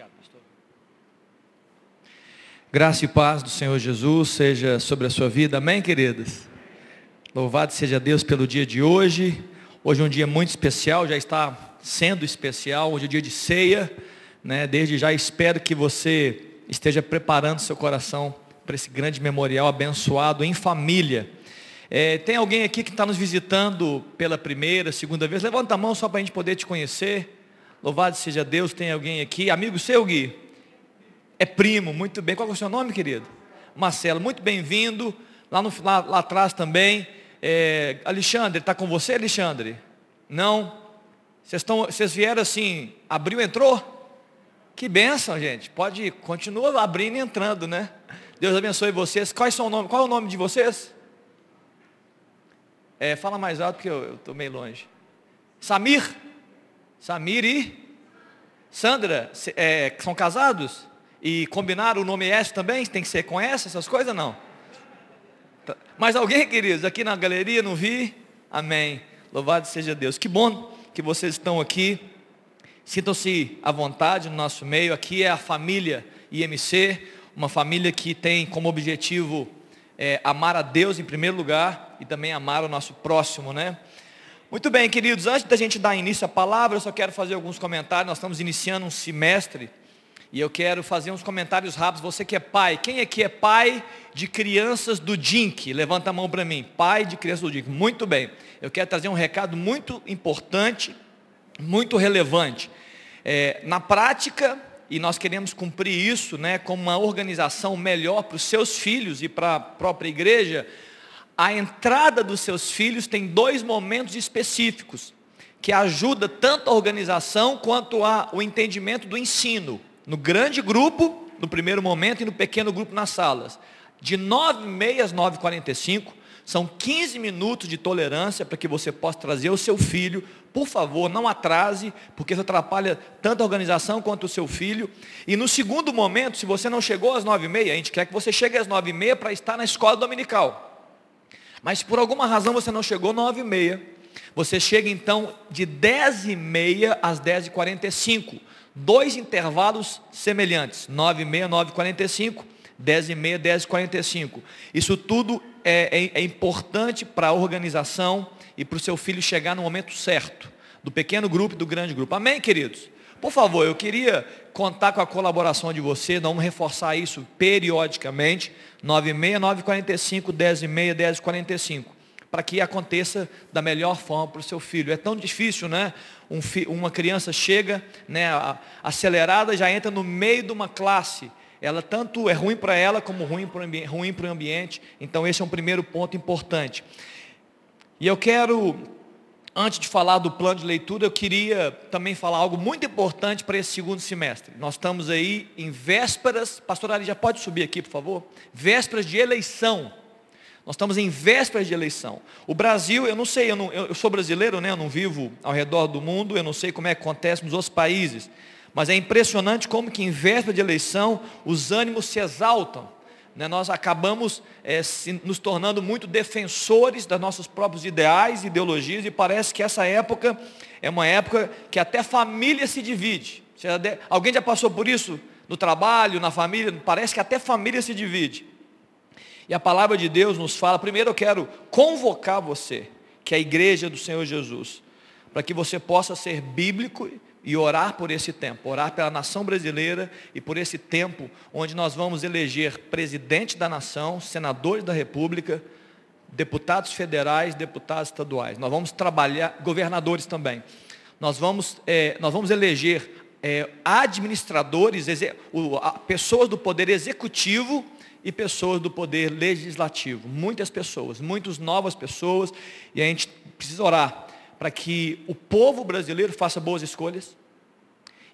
Obrigado, pastor. Graça e paz do Senhor Jesus seja sobre a sua vida, amém, queridas? Louvado seja Deus pelo dia de hoje. Hoje é um dia muito especial, já está sendo especial, hoje é dia de ceia, né? Desde já espero que você esteja preparando seu coração para esse grande memorial abençoado em família. É, tem alguém aqui que está nos visitando pela primeira, segunda vez? Levanta a mão só para a gente poder te conhecer. Louvado seja Deus, tem alguém aqui. Amigo seu, Gui? É primo, muito bem. Qual é o seu nome, querido? Marcelo, muito bem-vindo. Lá, no, lá, lá atrás também. É, Alexandre, está com você, Alexandre? Não? Vocês, vieram assim, abriu, entrou? Que bênção, gente. Pode, continua abrindo e entrando, né? Deus abençoe vocês. Quais são o nome? Qual é o nome de vocês? É, fala mais alto porque eu estou meio longe. Samir? Samir e Sandra, é, são casados? E combinaram o nome S também? Tem que ser com S, essas coisas não? Tá. Mas alguém, queridos, aqui na galeria, não vi? Amém. Louvado seja Deus. Que bom que vocês estão aqui. Sintam-se à vontade no nosso meio. Aqui é a família IMC, uma família que tem como objetivo é, amar a Deus em primeiro lugar e também amar o nosso próximo, né? Muito bem, queridos, antes da gente dar início à palavra, eu só quero fazer alguns comentários. Nós estamos iniciando um semestre e eu quero fazer uns comentários rápidos. Você que é pai, quem aqui é pai de crianças do DINC? Levanta a mão para mim. Pai de crianças do DINC. Muito bem. Eu quero trazer um recado muito importante, muito relevante. É, na prática, e nós queremos cumprir isso né, como uma organização melhor para os seus filhos e para a própria igreja, a entrada dos seus filhos tem dois momentos específicos, que ajuda tanto a organização quanto a, o entendimento do ensino. No grande grupo, no primeiro momento, e no pequeno grupo nas salas. De 9h30 às 9h45, são 15 minutos de tolerância para que você possa trazer o seu filho. Por favor, não atrase, porque isso atrapalha tanto a organização quanto o seu filho. E no segundo momento, se você não chegou às 9h30, a gente quer que você chegue às 9h30 para estar na escola dominical. Mas por alguma razão você não chegou 9 e meia. Você chega então de 10 e meia às 10 e 45. Dois intervalos semelhantes. 9 e meia, 9 e 45. 10 e meia, 10 e 45. Isso tudo é, é, é importante para a organização e para o seu filho chegar no momento certo. Do pequeno grupo e do grande grupo. Amém, queridos? Por favor, eu queria contar com a colaboração de vocês, vamos reforçar isso periodicamente, 96, 945, 10 e meia, 10 e 45, para que aconteça da melhor forma para o seu filho. É tão difícil, né? Um uma criança chega, né, acelerada, já entra no meio de uma classe. Ela tanto é ruim para ela como ruim para o o ambiente. Então esse é um primeiro ponto importante. E eu quero Antes de falar do plano de leitura, eu queria também falar algo muito importante para esse segundo semestre. Nós estamos aí em vésperas, pastor Ari, já pode subir aqui, por favor? Vésperas de eleição. Nós estamos em vésperas de eleição. O Brasil, eu não sei, eu, não, eu sou brasileiro, né? eu não vivo ao redor do mundo, eu não sei como é que acontece nos outros países. Mas é impressionante como que em véspera de eleição os ânimos se exaltam né, nós acabamos é, se, nos tornando muito defensores dos nossos próprios ideais, ideologias, e parece que essa época é uma época que até família se divide. Alguém já passou por isso? No trabalho, na família? Parece que até família se divide. E a palavra de Deus nos fala, primeiro eu quero convocar você, que é a igreja do Senhor Jesus, para que você possa ser bíblico e orar por esse tempo, orar pela nação brasileira e por esse tempo onde nós vamos eleger presidente da nação, senadores da república, deputados federais, deputados estaduais. Nós vamos trabalhar, governadores também. Nós vamos, é, nós vamos eleger é, administradores, pessoas do poder executivo e pessoas do poder legislativo. Muitas pessoas, muitas novas pessoas, e a gente precisa orar para que o povo brasileiro faça boas escolhas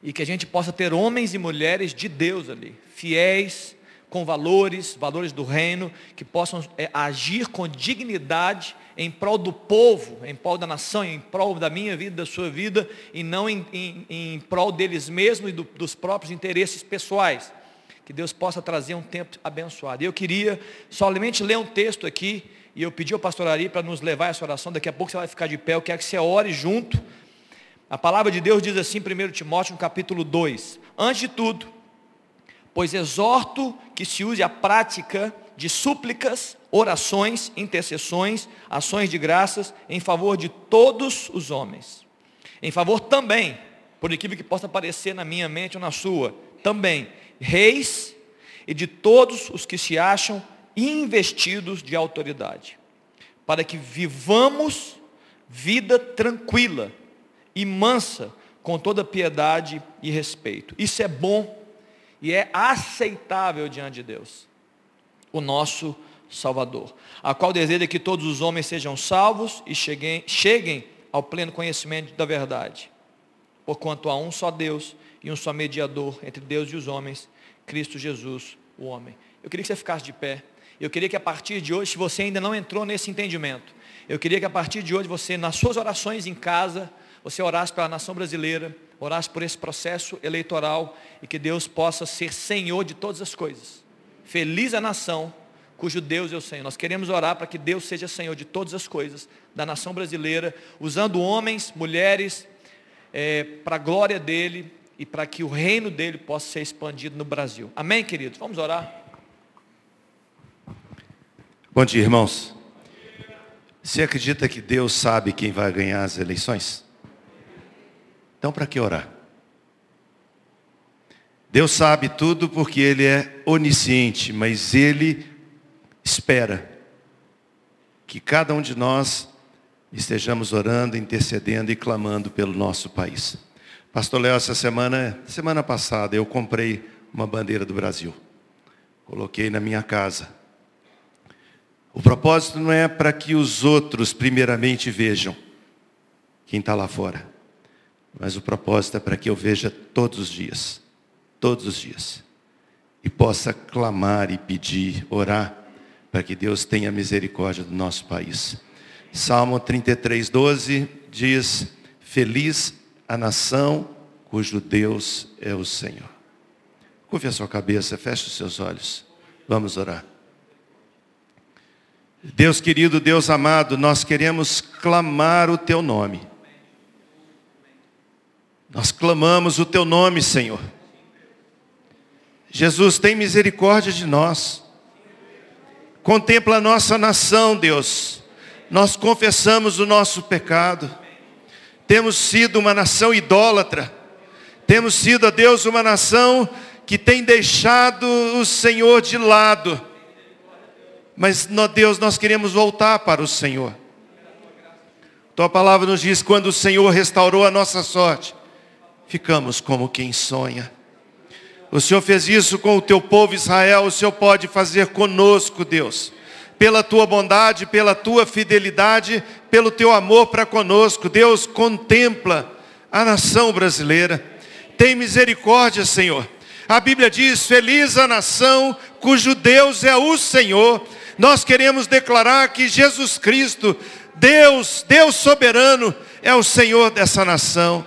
e que a gente possa ter homens e mulheres de Deus ali, fiéis, com valores, valores do reino, que possam é, agir com dignidade em prol do povo, em prol da nação, em prol da minha vida, da sua vida, e não em, em, em prol deles mesmos e do, dos próprios interesses pessoais. Que Deus possa trazer um tempo abençoado. Eu queria somente ler um texto aqui e eu pedi ao pastor Ari para nos levar essa oração. Daqui a pouco você vai ficar de pé. Eu quero que você ore junto. A palavra de Deus diz assim, 1 Timóteo, no capítulo 2: Antes de tudo, pois exorto que se use a prática de súplicas, orações, intercessões, ações de graças em favor de todos os homens. Em favor também, por equívoco que possa aparecer na minha mente ou na sua, também, reis e de todos os que se acham investidos de autoridade, para que vivamos vida tranquila e mansa, com toda piedade e respeito. Isso é bom e é aceitável diante de Deus, o nosso Salvador, a qual deseja que todos os homens sejam salvos e cheguem, cheguem ao pleno conhecimento da verdade. Porquanto há um só Deus e um só mediador entre Deus e os homens, Cristo Jesus, o homem. Eu queria que você ficasse de pé. Eu queria que a partir de hoje, se você ainda não entrou nesse entendimento, eu queria que a partir de hoje você, nas suas orações em casa, você orasse pela nação brasileira, orasse por esse processo eleitoral e que Deus possa ser Senhor de todas as coisas. Feliz a nação cujo Deus é o Senhor. Nós queremos orar para que Deus seja Senhor de todas as coisas da nação brasileira, usando homens, mulheres, é, para a glória dEle e para que o reino dEle possa ser expandido no Brasil. Amém, queridos? Vamos orar? Bom dia, irmãos. Você acredita que Deus sabe quem vai ganhar as eleições? Então, para que orar? Deus sabe tudo porque Ele é onisciente, mas Ele espera que cada um de nós estejamos orando, intercedendo e clamando pelo nosso país. Pastor Léo, essa semana, semana passada, eu comprei uma bandeira do Brasil. Coloquei na minha casa. O propósito não é para que os outros primeiramente vejam quem está lá fora. Mas o propósito é para que eu veja todos os dias. Todos os dias. E possa clamar e pedir, orar, para que Deus tenha misericórdia do nosso país. Salmo 33, 12 diz: Feliz a nação cujo Deus é o Senhor. Curve a sua cabeça, feche os seus olhos. Vamos orar. Deus querido, Deus amado, nós queremos clamar o teu nome. Nós clamamos o teu nome, Senhor. Jesus, tem misericórdia de nós. Contempla a nossa nação, Deus. Nós confessamos o nosso pecado. Temos sido uma nação idólatra. Temos sido, a Deus, uma nação que tem deixado o Senhor de lado mas, Deus, nós queremos voltar para o Senhor. Tua palavra nos diz: quando o Senhor restaurou a nossa sorte, ficamos como quem sonha. O Senhor fez isso com o teu povo Israel, o Senhor pode fazer conosco, Deus. Pela tua bondade, pela tua fidelidade, pelo teu amor para conosco. Deus contempla a nação brasileira. Tem misericórdia, Senhor. A Bíblia diz: Feliz a nação cujo Deus é o Senhor nós queremos declarar que Jesus Cristo, Deus, Deus soberano, é o Senhor dessa nação.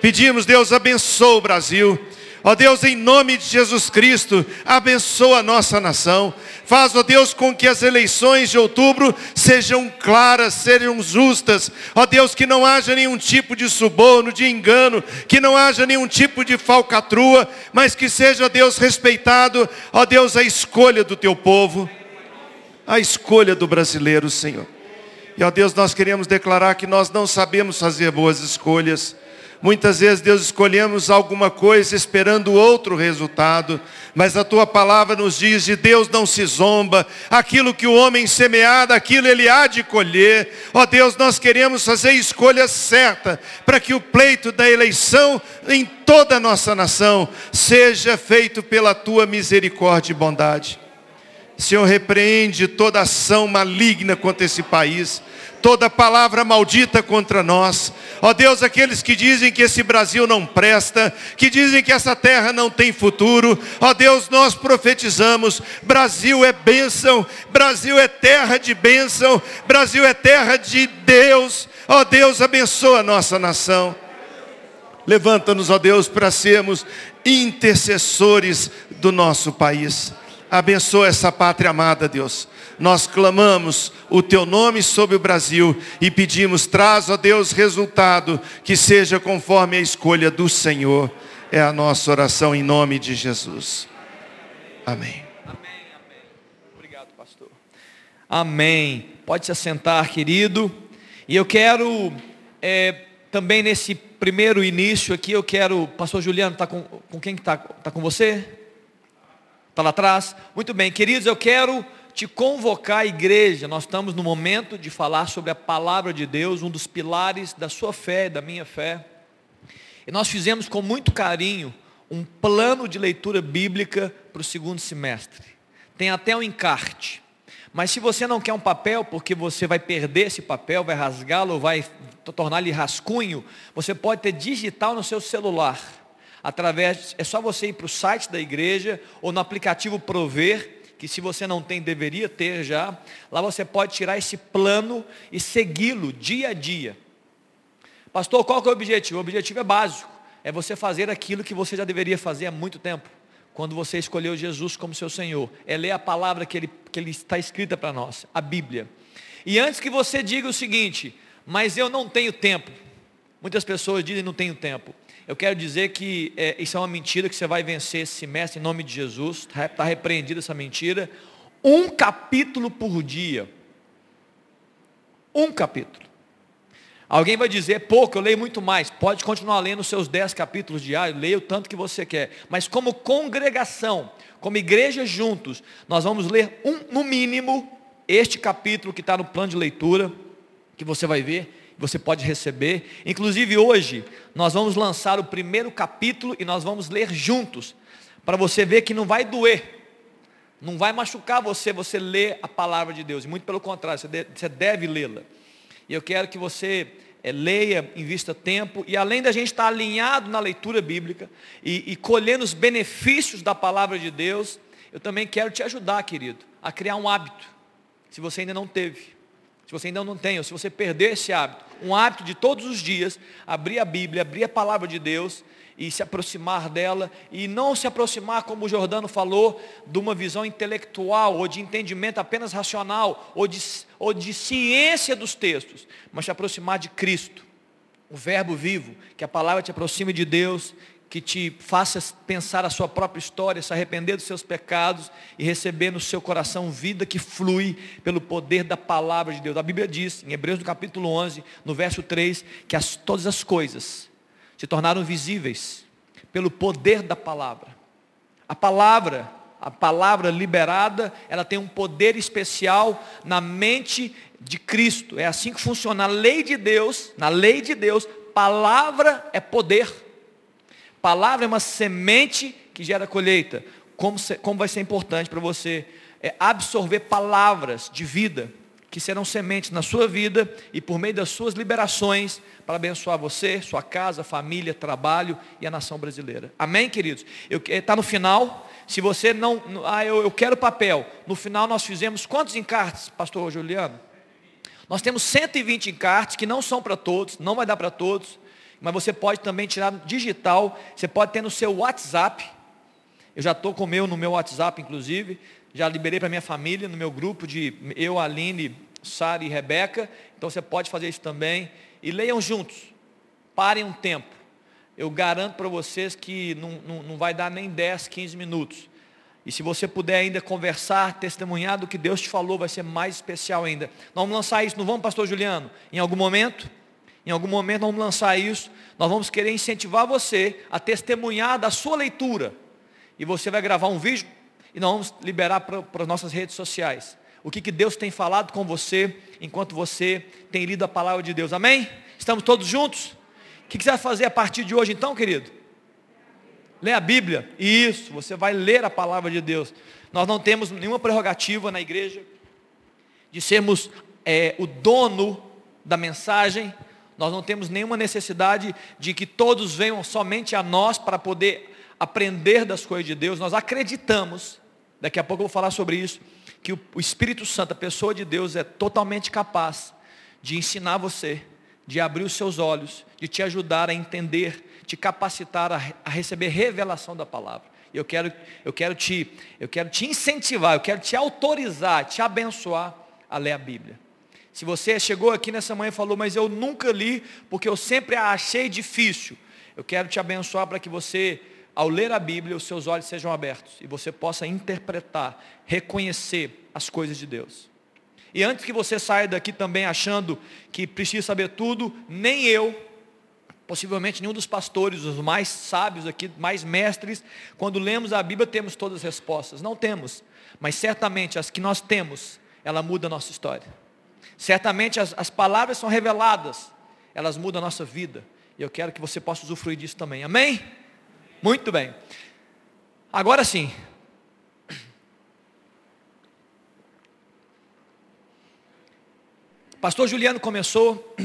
Pedimos, Deus, abençoa o Brasil. Ó Deus, em nome de Jesus Cristo, abençoa a nossa nação. Faz, ó Deus, com que as eleições de outubro sejam claras, sejam justas. Ó Deus, que não haja nenhum tipo de suborno, de engano, que não haja nenhum tipo de falcatrua, mas que seja, ó Deus, respeitado, ó Deus, a escolha do teu povo a escolha do brasileiro, Senhor. E ó Deus, nós queremos declarar que nós não sabemos fazer boas escolhas. Muitas vezes, Deus, escolhemos alguma coisa esperando outro resultado, mas a tua palavra nos diz: de Deus não se zomba, aquilo que o homem semear, aquilo ele há de colher. Ó Deus, nós queremos fazer escolha certa, para que o pleito da eleição em toda a nossa nação seja feito pela tua misericórdia e bondade. Senhor, repreende toda ação maligna contra esse país, toda palavra maldita contra nós. Ó Deus, aqueles que dizem que esse Brasil não presta, que dizem que essa terra não tem futuro, ó Deus, nós profetizamos: Brasil é bênção, Brasil é terra de bênção, Brasil é terra de Deus. Ó Deus, abençoa a nossa nação. Levanta-nos, ó Deus, para sermos intercessores do nosso país. Abençoa essa pátria amada, Deus. Nós clamamos o teu nome sobre o Brasil e pedimos, traz, ó Deus, resultado que seja conforme a escolha do Senhor. É a nossa oração em nome de Jesus. Amém. Amém, amém. Obrigado, pastor. Amém. Pode se assentar, querido. E eu quero, é, também nesse primeiro início aqui, eu quero, pastor Juliano, está com, com quem está? Está com você? Está lá atrás? Muito bem, queridos, eu quero te convocar à igreja. Nós estamos no momento de falar sobre a palavra de Deus, um dos pilares da sua fé e da minha fé. E nós fizemos com muito carinho um plano de leitura bíblica para o segundo semestre. Tem até um encarte. Mas se você não quer um papel, porque você vai perder esse papel, vai rasgá-lo, vai tornar-lhe rascunho, você pode ter digital no seu celular. Através, é só você ir para o site da igreja ou no aplicativo Prover, que se você não tem, deveria ter já. Lá você pode tirar esse plano e segui-lo dia a dia. Pastor, qual é o objetivo? O objetivo é básico. É você fazer aquilo que você já deveria fazer há muito tempo quando você escolheu Jesus como seu Senhor, é ler a palavra que ele, que ele está escrita para nós, a Bíblia. E antes que você diga o seguinte, mas eu não tenho tempo. Muitas pessoas dizem não tenho tempo. Eu quero dizer que é, isso é uma mentira que você vai vencer esse semestre em nome de Jesus. Está tá repreendida essa mentira. Um capítulo por dia. Um capítulo. Alguém vai dizer, pouco, eu leio muito mais. Pode continuar lendo os seus dez capítulos diários, leia o tanto que você quer. Mas como congregação, como igreja juntos, nós vamos ler um, no mínimo, este capítulo que está no plano de leitura, que você vai ver, você pode receber. Inclusive hoje, nós vamos lançar o primeiro capítulo e nós vamos ler juntos, para você ver que não vai doer. Não vai machucar você, você ler a palavra de Deus. Muito pelo contrário, você deve lê-la. E eu quero que você é, leia, invista tempo, e além da gente estar alinhado na leitura bíblica e, e colhendo os benefícios da palavra de Deus, eu também quero te ajudar, querido, a criar um hábito, se você ainda não teve, se você ainda não tem, ou se você perder esse hábito, um hábito de todos os dias, abrir a Bíblia, abrir a palavra de Deus e se aproximar dela, e não se aproximar, como o Jordano falou, de uma visão intelectual, ou de entendimento apenas racional, ou de, ou de ciência dos textos, mas se aproximar de Cristo, o Verbo vivo, que a palavra te aproxime de Deus, que te faça pensar a sua própria história, se arrepender dos seus pecados e receber no seu coração vida que flui pelo poder da palavra de Deus. A Bíblia diz, em Hebreus no capítulo 11, no verso 3, que as, todas as coisas se tornaram visíveis pelo poder da palavra. A palavra, a palavra liberada, ela tem um poder especial na mente de Cristo. É assim que funciona a lei de Deus, na lei de Deus, palavra é poder. Palavra é uma semente que gera colheita. Como, como vai ser importante para você é absorver palavras de vida que serão sementes na sua vida e por meio das suas liberações para abençoar você, sua casa, família, trabalho e a nação brasileira. Amém, queridos? Está no final. Se você não, ah, eu, eu quero papel. No final nós fizemos quantos encartes, pastor Juliano? Nós temos 120 encartes que não são para todos, não vai dar para todos, mas você pode também tirar digital, você pode ter no seu WhatsApp. Eu já estou com o meu no meu WhatsApp, inclusive já liberei para minha família, no meu grupo de eu, Aline, Sara e Rebeca. Então você pode fazer isso também. E leiam juntos. Parem um tempo. Eu garanto para vocês que não, não, não vai dar nem 10, 15 minutos. E se você puder ainda conversar, testemunhar do que Deus te falou, vai ser mais especial ainda. Nós vamos lançar isso, não vamos, pastor Juliano? Em algum momento? Em algum momento vamos lançar isso. Nós vamos querer incentivar você a testemunhar da sua leitura. E você vai gravar um vídeo e nós vamos liberar para, as nossas redes sociais. O que, que Deus tem falado com você enquanto você tem lido a palavra de Deus. Amém? Estamos todos juntos? O que, que você vai fazer a partir de hoje então, querido? Ler a Bíblia. Isso, você vai ler a palavra de Deus. Nós não temos nenhuma prerrogativa na igreja de sermos é, o dono da mensagem. Nós não temos nenhuma necessidade de que todos venham somente a nós para poder aprender das coisas de Deus. Nós acreditamos daqui a pouco eu vou falar sobre isso, que o Espírito Santo, a pessoa de Deus, é totalmente capaz de ensinar você, de abrir os seus olhos, de te ajudar a entender, te capacitar a, a receber revelação da palavra. Eu quero, eu quero te, eu quero te incentivar, eu quero te autorizar, te abençoar a ler a Bíblia. Se você chegou aqui nessa manhã e falou, mas eu nunca li, porque eu sempre a achei difícil. Eu quero te abençoar para que você, ao ler a Bíblia, os seus olhos sejam abertos e você possa interpretar, reconhecer as coisas de Deus. E antes que você saia daqui também achando que precisa saber tudo, nem eu, possivelmente nenhum dos pastores, os mais sábios aqui, mais mestres, quando lemos a Bíblia temos todas as respostas. Não temos, mas certamente as que nós temos, ela muda a nossa história. Certamente as, as palavras são reveladas, elas mudam a nossa vida. E eu quero que você possa usufruir disso também. Amém? Muito bem. Agora sim. Pastor Juliano começou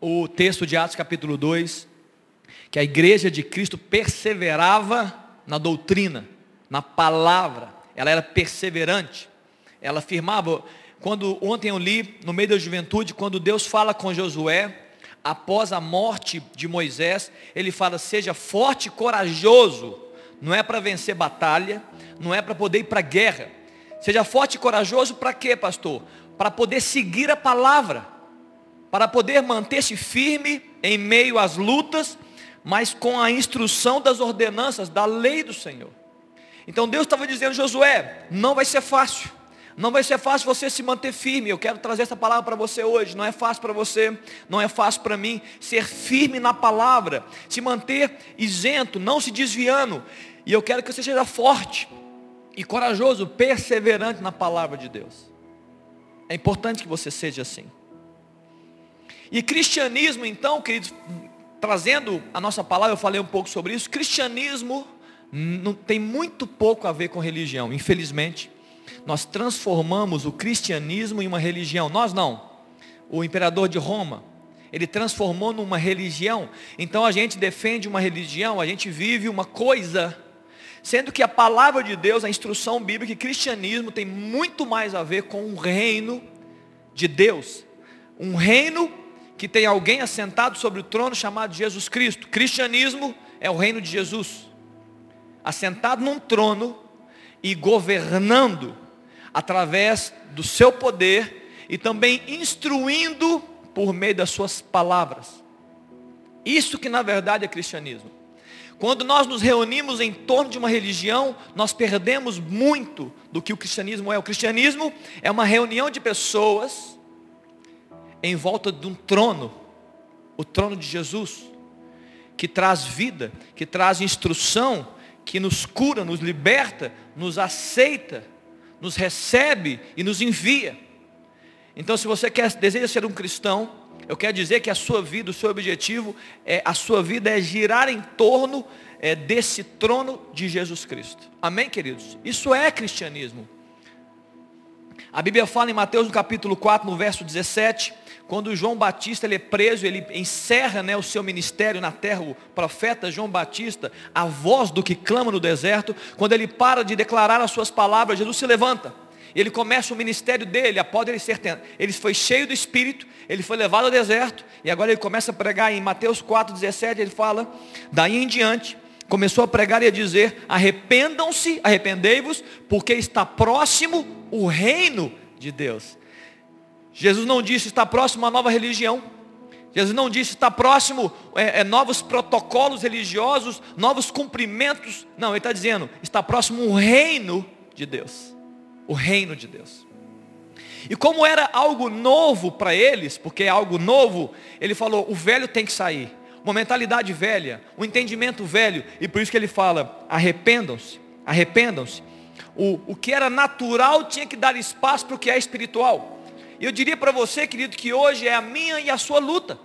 o texto de Atos capítulo 2, que a igreja de Cristo perseverava na doutrina, na palavra, ela era perseverante, ela afirmava, quando ontem eu li no meio da juventude, quando Deus fala com Josué, após a morte de Moisés, ele fala: seja forte e corajoso, não é para vencer batalha, não é para poder ir para guerra, seja forte e corajoso para quê, pastor? Para poder seguir a palavra, para poder manter-se firme em meio às lutas, mas com a instrução das ordenanças, da lei do Senhor. Então Deus estava dizendo, Josué, não vai ser fácil. Não vai ser fácil você se manter firme. Eu quero trazer essa palavra para você hoje. Não é fácil para você, não é fácil para mim ser firme na palavra, se manter isento, não se desviando. E eu quero que você seja forte e corajoso, perseverante na palavra de Deus. É importante que você seja assim. E cristianismo, então, queridos, trazendo a nossa palavra, eu falei um pouco sobre isso. Cristianismo não tem muito pouco a ver com religião, infelizmente. Nós transformamos o cristianismo em uma religião. Nós não. O imperador de Roma, ele transformou numa religião. Então a gente defende uma religião, a gente vive uma coisa. Sendo que a palavra de Deus, a instrução bíblica e cristianismo tem muito mais a ver com o reino de Deus. Um reino que tem alguém assentado sobre o trono chamado Jesus Cristo. Cristianismo é o reino de Jesus. Assentado num trono e governando através do seu poder e também instruindo por meio das suas palavras. Isso que na verdade é cristianismo. Quando nós nos reunimos em torno de uma religião, nós perdemos muito do que o cristianismo é. O cristianismo é uma reunião de pessoas em volta de um trono, o trono de Jesus, que traz vida, que traz instrução, que nos cura, nos liberta, nos aceita nos recebe e nos envia. Então, se você quer, deseja ser um cristão, eu quero dizer que a sua vida, o seu objetivo, é, a sua vida é girar em torno é, desse trono de Jesus Cristo. Amém, queridos? Isso é cristianismo. A Bíblia fala em Mateus no capítulo 4, no verso 17, quando João Batista ele é preso, ele encerra né, o seu ministério na terra, o profeta João Batista, a voz do que clama no deserto, quando ele para de declarar as suas palavras, Jesus se levanta. Ele começa o ministério dele, após ele ser ele foi cheio do Espírito, ele foi levado ao deserto, e agora ele começa a pregar em Mateus 4,17, ele fala, daí em diante, começou a pregar e a dizer, arrependam-se, arrependei-vos, porque está próximo o reino de Deus. Jesus não disse está próximo uma nova religião. Jesus não disse está próximo é, é, novos protocolos religiosos, novos cumprimentos. Não, ele está dizendo está próximo o reino de Deus. O reino de Deus. E como era algo novo para eles, porque é algo novo, ele falou, o velho tem que sair. Uma mentalidade velha, um entendimento velho. E por isso que ele fala, arrependam-se, arrependam-se. O, o que era natural tinha que dar espaço para o que é espiritual. E eu diria para você, querido, que hoje é a minha e a sua luta.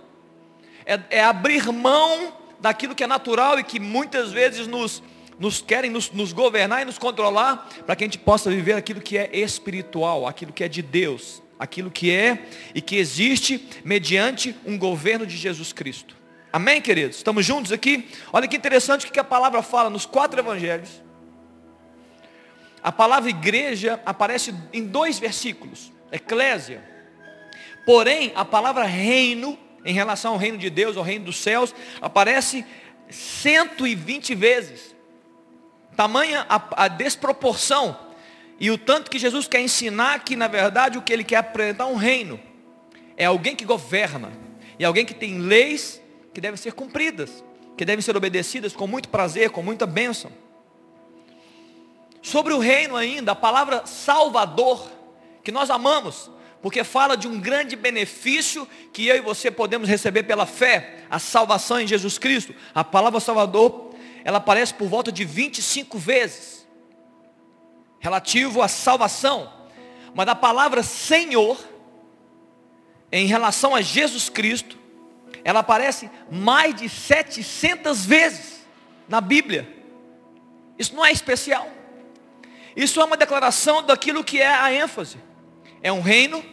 É, é abrir mão daquilo que é natural e que muitas vezes nos, nos querem nos, nos governar e nos controlar, para que a gente possa viver aquilo que é espiritual, aquilo que é de Deus, aquilo que é e que existe mediante um governo de Jesus Cristo. Amém, queridos? Estamos juntos aqui? Olha que interessante o que a palavra fala nos quatro evangelhos. A palavra igreja aparece em dois versículos eclésia. Porém, a palavra reino, em relação ao reino de Deus, ao reino dos céus, aparece 120 vezes. Tamanha a, a desproporção e o tanto que Jesus quer ensinar que, na verdade, o que ele quer apresentar é um reino. É alguém que governa. E alguém que tem leis que devem ser cumpridas. Que devem ser obedecidas com muito prazer, com muita bênção. Sobre o reino ainda, a palavra salvador, que nós amamos, porque fala de um grande benefício que eu e você podemos receber pela fé, a salvação em Jesus Cristo. A palavra salvador, ela aparece por volta de 25 vezes, relativo à salvação. Mas a palavra Senhor, em relação a Jesus Cristo, ela aparece mais de 700 vezes na Bíblia. Isso não é especial. Isso é uma declaração daquilo que é a ênfase. É um reino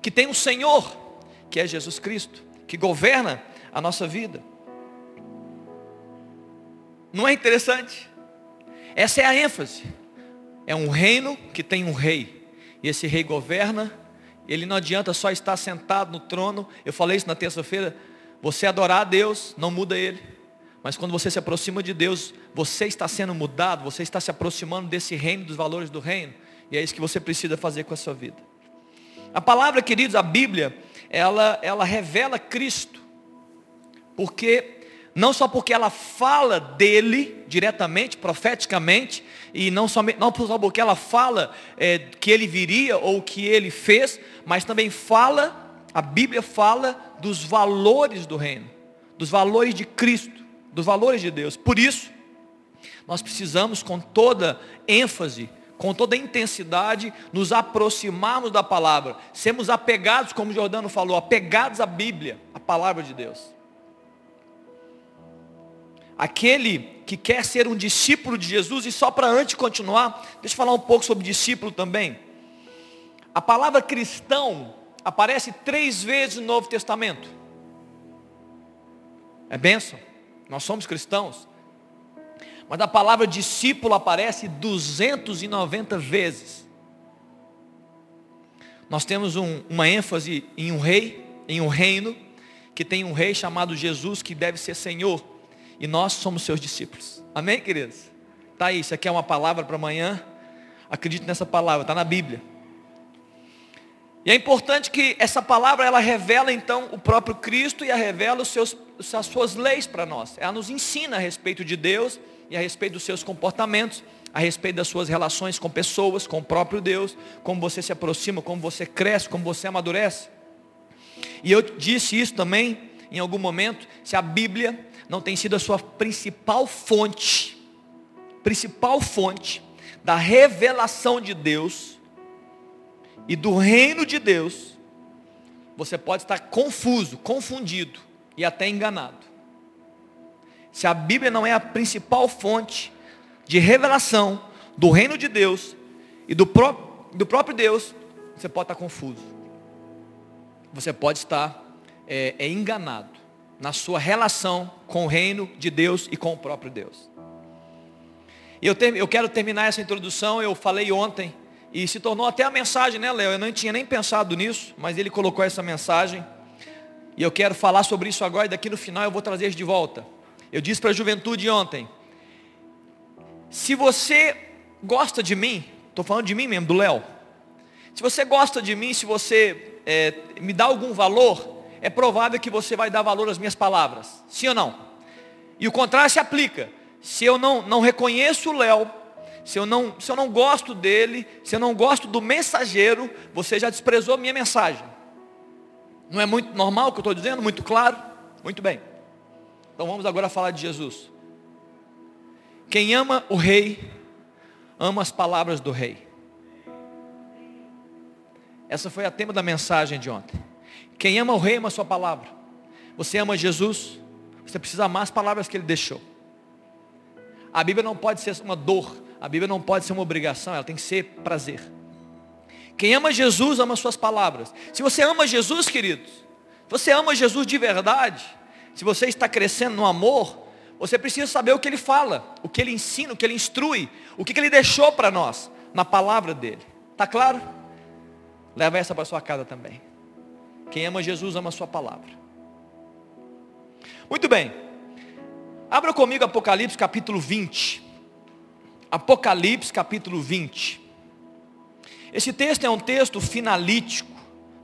que tem um Senhor, que é Jesus Cristo, que governa a nossa vida. Não é interessante? Essa é a ênfase. É um reino que tem um rei. E esse rei governa. Ele não adianta só estar sentado no trono. Eu falei isso na terça-feira. Você adorar a Deus não muda ele. Mas quando você se aproxima de Deus, você está sendo mudado, você está se aproximando desse reino, dos valores do reino. E é isso que você precisa fazer com a sua vida. A palavra, queridos, a Bíblia, ela, ela revela Cristo. Porque, não só porque ela fala dele diretamente, profeticamente, e não, somente, não só porque ela fala é, que ele viria ou que ele fez, mas também fala, a Bíblia fala dos valores do reino, dos valores de Cristo, dos valores de Deus. Por isso, nós precisamos com toda ênfase com toda a intensidade, nos aproximarmos da palavra, sermos apegados, como Jordano falou, apegados à Bíblia, à palavra de Deus. Aquele que quer ser um discípulo de Jesus, e só para antes continuar, deixa eu falar um pouco sobre discípulo também. A palavra cristão aparece três vezes no Novo Testamento. É bênção. Nós somos cristãos. Mas a palavra discípulo aparece 290 vezes. Nós temos um, uma ênfase em um rei, em um reino, que tem um rei chamado Jesus, que deve ser Senhor. E nós somos seus discípulos. Amém, queridos? Tá aí, isso aqui é uma palavra para amanhã. Acredite nessa palavra, está na Bíblia. E é importante que essa palavra ela revela então o próprio Cristo e a revela os seus, as suas leis para nós. Ela nos ensina a respeito de Deus e a respeito dos seus comportamentos, a respeito das suas relações com pessoas, com o próprio Deus, como você se aproxima, como você cresce, como você amadurece. E eu disse isso também em algum momento, se a Bíblia não tem sido a sua principal fonte, principal fonte da revelação de Deus e do reino de Deus, você pode estar confuso, confundido e até enganado. Se a Bíblia não é a principal fonte de revelação do reino de Deus e do, pró do próprio Deus, você pode estar confuso. Você pode estar é, é enganado na sua relação com o reino de Deus e com o próprio Deus. Eu, ter, eu quero terminar essa introdução, eu falei ontem, e se tornou até a mensagem, né, Léo? Eu não tinha nem pensado nisso, mas ele colocou essa mensagem. E eu quero falar sobre isso agora, e daqui no final eu vou trazer de volta. Eu disse para a juventude ontem, se você gosta de mim, estou falando de mim mesmo, do Léo. Se você gosta de mim, se você é, me dá algum valor, é provável que você vai dar valor às minhas palavras. Sim ou não? E o contrário se aplica. Se eu não, não reconheço o Léo, se eu, não, se eu não gosto dele, se eu não gosto do mensageiro, você já desprezou minha mensagem. Não é muito normal o que eu estou dizendo? Muito claro? Muito bem. Então vamos agora falar de Jesus. Quem ama o rei, ama as palavras do rei. Essa foi a tema da mensagem de ontem. Quem ama o rei ama a sua palavra. Você ama Jesus, você precisa amar as palavras que ele deixou. A Bíblia não pode ser uma dor, a Bíblia não pode ser uma obrigação, ela tem que ser prazer. Quem ama Jesus ama as suas palavras. Se você ama Jesus, queridos, você ama Jesus de verdade, se você está crescendo no amor, você precisa saber o que ele fala, o que ele ensina, o que ele instrui, o que ele deixou para nós na palavra dele. Tá claro? Leva essa para sua casa também. Quem ama Jesus ama a sua palavra. Muito bem. Abra comigo Apocalipse capítulo 20. Apocalipse capítulo 20. Esse texto é um texto finalítico,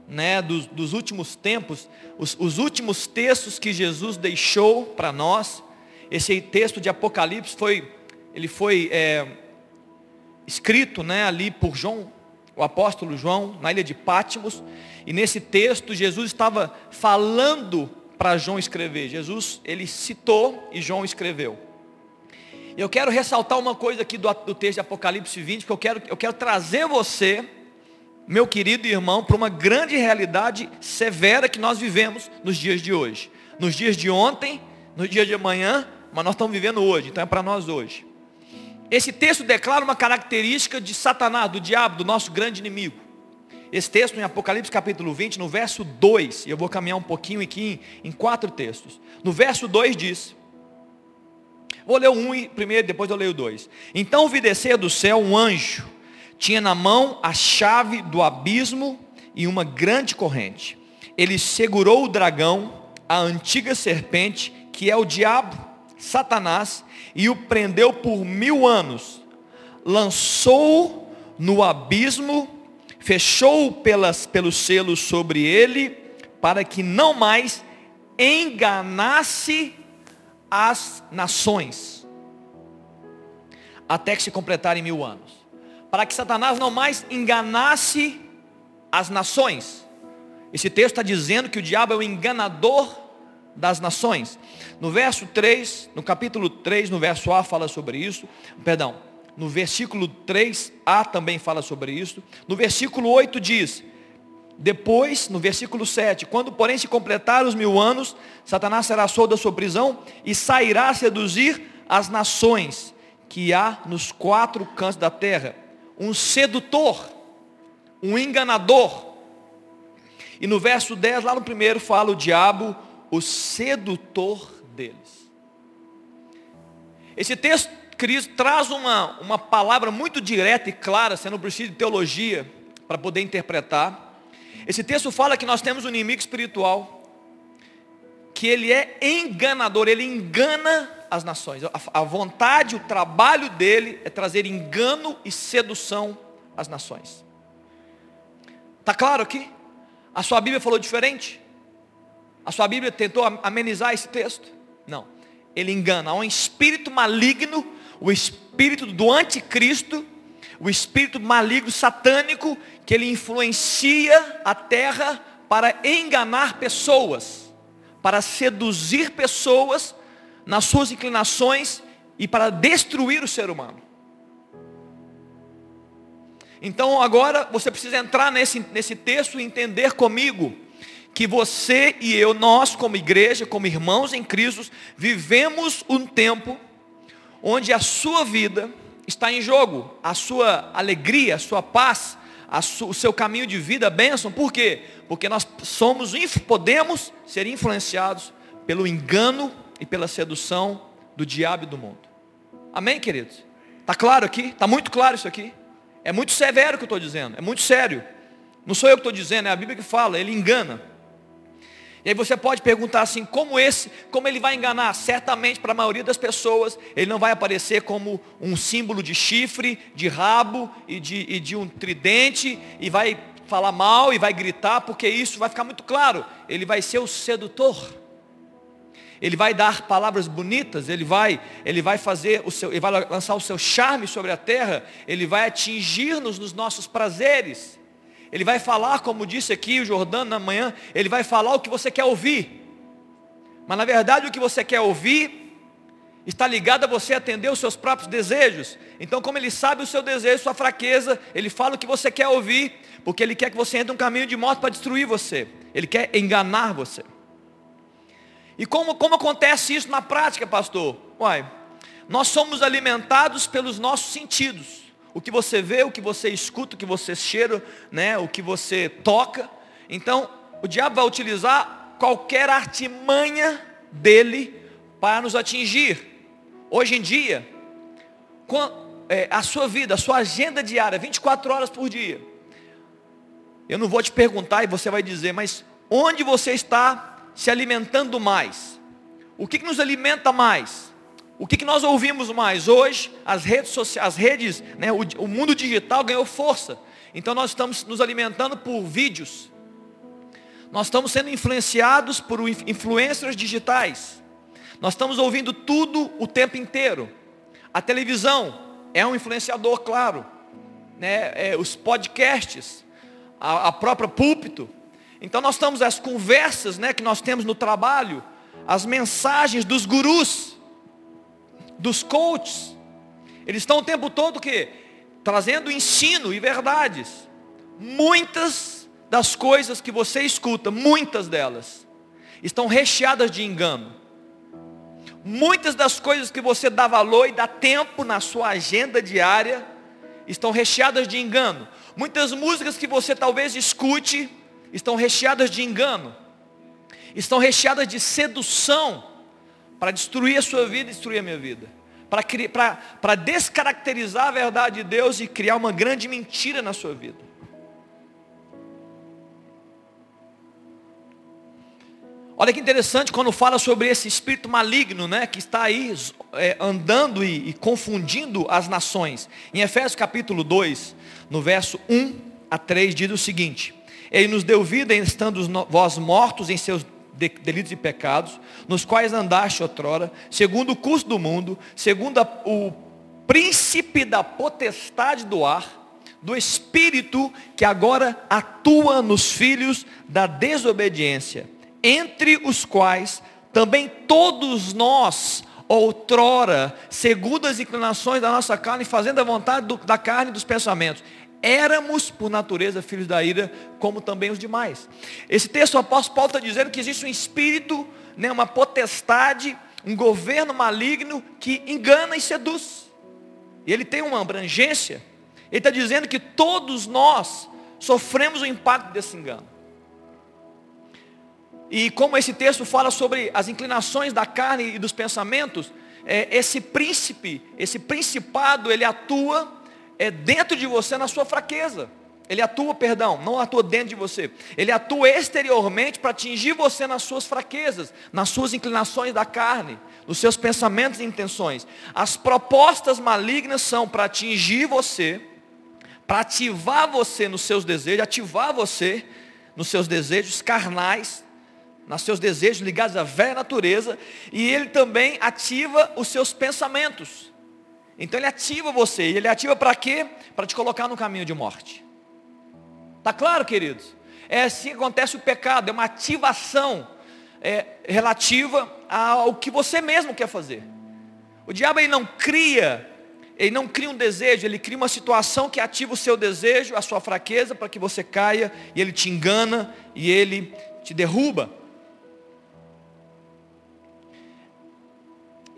né, dos, dos últimos tempos, os, os últimos textos que Jesus deixou para nós. Esse texto de Apocalipse foi, ele foi é, escrito, né, ali por João, o apóstolo João, na ilha de Pátimos, e nesse texto Jesus estava falando para João escrever. Jesus, ele citou e João escreveu. Eu quero ressaltar uma coisa aqui do, do texto de Apocalipse 20, que eu quero, eu quero trazer você, meu querido irmão, para uma grande realidade severa que nós vivemos nos dias de hoje. Nos dias de ontem, nos dias de amanhã, mas nós estamos vivendo hoje, então é para nós hoje. Esse texto declara uma característica de Satanás, do diabo, do nosso grande inimigo. Esse texto em Apocalipse capítulo 20, no verso 2, e eu vou caminhar um pouquinho aqui em, em quatro textos. No verso 2 diz, Vou ler o 1 um primeiro, depois eu leio o 2. Então vi descer do céu um anjo, tinha na mão a chave do abismo e uma grande corrente. Ele segurou o dragão, a antiga serpente, que é o diabo, Satanás, e o prendeu por mil anos. Lançou no abismo, fechou pelas, pelos selos sobre ele, para que não mais enganasse as nações, até que se completarem mil anos, para que Satanás não mais enganasse as nações. Esse texto está dizendo que o diabo é o enganador das nações. No verso 3, no capítulo 3, no verso A fala sobre isso. Perdão, no versículo 3A também fala sobre isso. No versículo 8 diz: depois, no versículo 7, quando porém se completar os mil anos, Satanás será solto da sua prisão e sairá a seduzir as nações que há nos quatro cantos da terra. Um sedutor, um enganador. E no verso 10, lá no primeiro, fala o diabo, o sedutor deles. Esse texto, Cristo, traz uma, uma palavra muito direta e clara, você não precisa de teologia para poder interpretar esse texto fala que nós temos um inimigo espiritual, que ele é enganador, ele engana as nações. A, vontade, o trabalho dele é trazer engano e sedução às nações. Está claro aqui? A sua Bíblia falou diferente? A sua Bíblia tentou amenizar esse texto? Não. Ele engana. Há um espírito maligno, o espírito do anticristo, o espírito maligno satânico que ele influencia a terra para enganar pessoas, para seduzir pessoas nas suas inclinações e para destruir o ser humano. Então agora você precisa entrar nesse, nesse texto e entender comigo que você e eu, nós como igreja, como irmãos em Cristo, vivemos um tempo onde a sua vida está em jogo, a sua alegria, a sua paz, a su, o seu caminho de vida, bênção. Por quê? Porque nós somos, podemos ser influenciados pelo engano e pela sedução do diabo e do mundo. Amém, queridos? Está claro aqui? Está muito claro isso aqui? É muito severo o que eu estou dizendo, é muito sério. Não sou eu que estou dizendo, é a Bíblia que fala, ele engana. E aí você pode perguntar assim, como esse, como ele vai enganar? Certamente para a maioria das pessoas, ele não vai aparecer como um símbolo de chifre, de rabo e de, e de um tridente, e vai falar mal e vai gritar, porque isso vai ficar muito claro. Ele vai ser o sedutor. Ele vai dar palavras bonitas, ele vai, ele vai fazer o seu, ele vai lançar o seu charme sobre a terra, ele vai atingir-nos nos nossos prazeres. Ele vai falar, como disse aqui o Jordano na manhã, ele vai falar o que você quer ouvir. Mas na verdade o que você quer ouvir está ligado a você atender os seus próprios desejos. Então, como ele sabe o seu desejo, sua fraqueza, ele fala o que você quer ouvir, porque ele quer que você entre um caminho de morte para destruir você. Ele quer enganar você. E como, como acontece isso na prática, pastor? Uai, nós somos alimentados pelos nossos sentidos. O que você vê, o que você escuta, o que você cheira, né, o que você toca. Então, o diabo vai utilizar qualquer artimanha dele para nos atingir. Hoje em dia, é, a sua vida, a sua agenda diária, 24 horas por dia. Eu não vou te perguntar e você vai dizer, mas onde você está se alimentando mais? O que, que nos alimenta mais? o que, que nós ouvimos mais? Hoje, as redes sociais, as redes, né, o, o mundo digital ganhou força. Então nós estamos nos alimentando por vídeos. Nós estamos sendo influenciados por influencers digitais. Nós estamos ouvindo tudo o tempo inteiro. A televisão é um influenciador, claro. Né? É, os podcasts, a, a própria púlpito. Então nós estamos as conversas né, que nós temos no trabalho, as mensagens dos gurus, dos coaches. Eles estão o tempo todo que trazendo ensino e verdades. Muitas das coisas que você escuta, muitas delas, estão recheadas de engano. Muitas das coisas que você dá valor e dá tempo na sua agenda diária estão recheadas de engano. Muitas músicas que você talvez escute estão recheadas de engano. Estão recheadas de sedução para destruir a sua vida e destruir a minha vida para descaracterizar a verdade de Deus e criar uma grande mentira na sua vida. Olha que interessante quando fala sobre esse espírito maligno, né, que está aí é, andando e, e, confundindo as nações. Em Efésios capítulo 2, no verso 1 a 3, diz o seguinte: Ele nos deu vida estando vós mortos em seus delitos e pecados, nos quais andaste outrora, segundo o curso do mundo, segundo a, o príncipe da potestade do ar, do espírito que agora atua nos filhos da desobediência, entre os quais também todos nós, outrora, segundo as inclinações da nossa carne, fazendo a vontade do, da carne e dos pensamentos, éramos, por natureza, filhos da ira, como também os demais. Esse texto, o apóstolo Paulo está dizendo que existe um espírito, né, uma potestade, um governo maligno que engana e seduz. E ele tem uma abrangência. Ele está dizendo que todos nós sofremos o impacto desse engano. E como esse texto fala sobre as inclinações da carne e dos pensamentos, é, esse príncipe, esse principado, ele atua é dentro de você na sua fraqueza. Ele atua, perdão, não atua dentro de você. Ele atua exteriormente para atingir você nas suas fraquezas, nas suas inclinações da carne, nos seus pensamentos e intenções. As propostas malignas são para atingir você, para ativar você nos seus desejos, ativar você nos seus desejos carnais, nos seus desejos ligados à velha natureza, e ele também ativa os seus pensamentos. Então ele ativa você. E ele ativa para quê? Para te colocar no caminho de morte. Tá claro, queridos? É assim que acontece o pecado. É uma ativação é, relativa ao que você mesmo quer fazer. O diabo ele não cria, ele não cria um desejo, ele cria uma situação que ativa o seu desejo, a sua fraqueza, para que você caia, e ele te engana, e ele te derruba.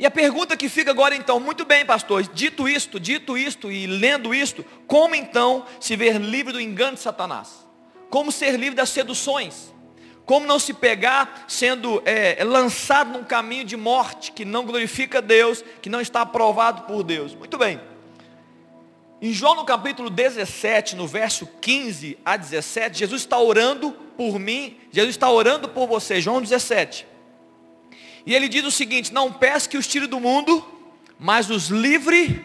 E a pergunta que fica agora então, muito bem, pastor, dito isto, dito isto e lendo isto, como então se ver livre do engano de Satanás? Como ser livre das seduções? Como não se pegar sendo é, lançado num caminho de morte que não glorifica Deus, que não está aprovado por Deus? Muito bem. Em João no capítulo 17, no verso 15 a 17, Jesus está orando por mim, Jesus está orando por você, João 17. E ele diz o seguinte: Não peço que os tire do mundo, mas os livre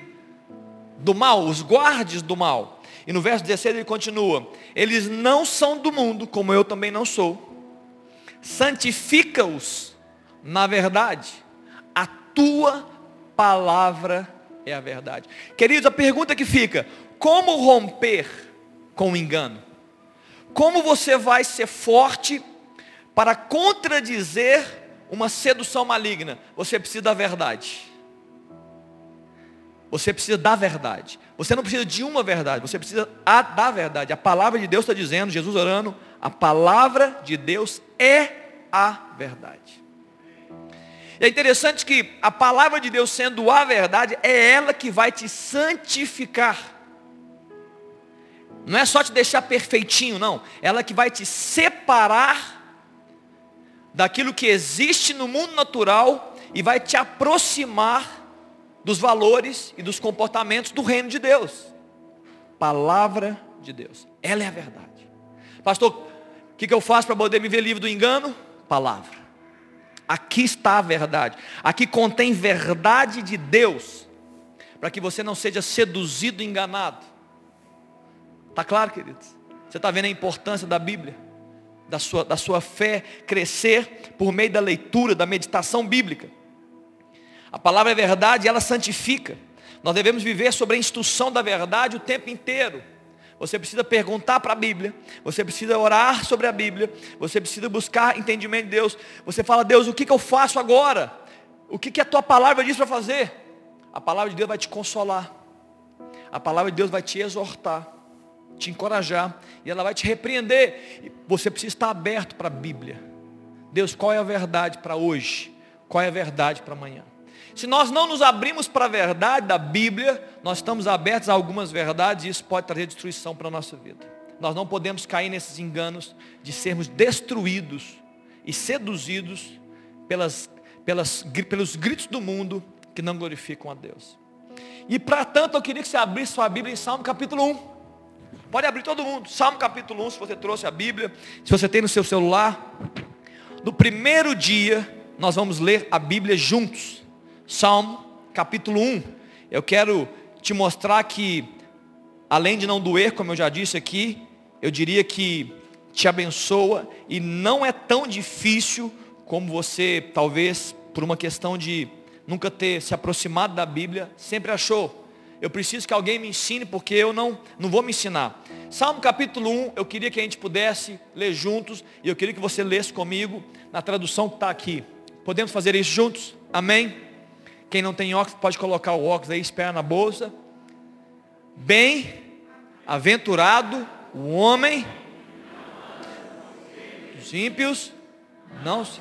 do mal, os guardes do mal. E no verso 16 ele continua: Eles não são do mundo, como eu também não sou. Santifica-os na verdade. A tua palavra é a verdade. Queridos, a pergunta que fica: como romper com o engano? Como você vai ser forte para contradizer uma sedução maligna, você precisa da verdade. Você precisa da verdade. Você não precisa de uma verdade, você precisa da verdade. A palavra de Deus está dizendo, Jesus orando, a palavra de Deus é a verdade. E é interessante que a palavra de Deus sendo a verdade, é ela que vai te santificar. Não é só te deixar perfeitinho, não. Ela que vai te separar daquilo que existe no mundo natural e vai te aproximar dos valores e dos comportamentos do reino de Deus. Palavra de Deus. Ela é a verdade. Pastor, o que, que eu faço para poder me ver livre do engano? Palavra. Aqui está a verdade. Aqui contém verdade de Deus. Para que você não seja seduzido e enganado. Está claro, queridos? Você está vendo a importância da Bíblia? Da sua, da sua fé crescer por meio da leitura, da meditação bíblica. A palavra é verdade ela santifica. Nós devemos viver sobre a instrução da verdade o tempo inteiro. Você precisa perguntar para a Bíblia, você precisa orar sobre a Bíblia, você precisa buscar entendimento de Deus. Você fala, Deus, o que, que eu faço agora? O que, que a tua palavra diz para fazer? A palavra de Deus vai te consolar, a palavra de Deus vai te exortar, te encorajar, e ela vai te repreender. Você precisa estar aberto para a Bíblia. Deus, qual é a verdade para hoje? Qual é a verdade para amanhã? Se nós não nos abrimos para a verdade da Bíblia, nós estamos abertos a algumas verdades e isso pode trazer destruição para a nossa vida. Nós não podemos cair nesses enganos de sermos destruídos e seduzidos pelas, pelas, pelos gritos do mundo que não glorificam a Deus. E para tanto eu queria que você abrisse sua Bíblia em Salmo capítulo 1. Pode abrir todo mundo. Salmo capítulo 1, se você trouxe a Bíblia, se você tem no seu celular. No primeiro dia, nós vamos ler a Bíblia juntos. Salmo capítulo 1. Eu quero te mostrar que, além de não doer, como eu já disse aqui, eu diria que te abençoa e não é tão difícil como você, talvez, por uma questão de nunca ter se aproximado da Bíblia, sempre achou. Eu preciso que alguém me ensine, porque eu não, não vou me ensinar. Salmo capítulo 1, eu queria que a gente pudesse ler juntos, e eu queria que você lesse comigo na tradução que está aqui. Podemos fazer isso juntos? Amém? Quem não tem óculos pode colocar o óculos aí, espera na bolsa. Bem aventurado o homem dos ímpios não se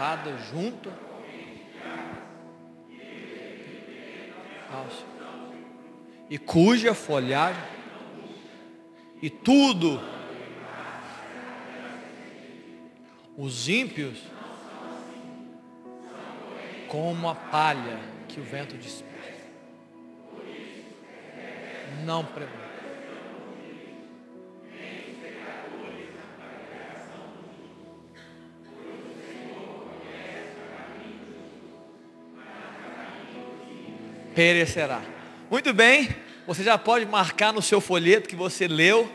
plantada junto e cuja folhagem e tudo os ímpios como a palha que o vento dispersa. Não prevalece. Perecerá. Muito bem, você já pode marcar no seu folheto que você leu,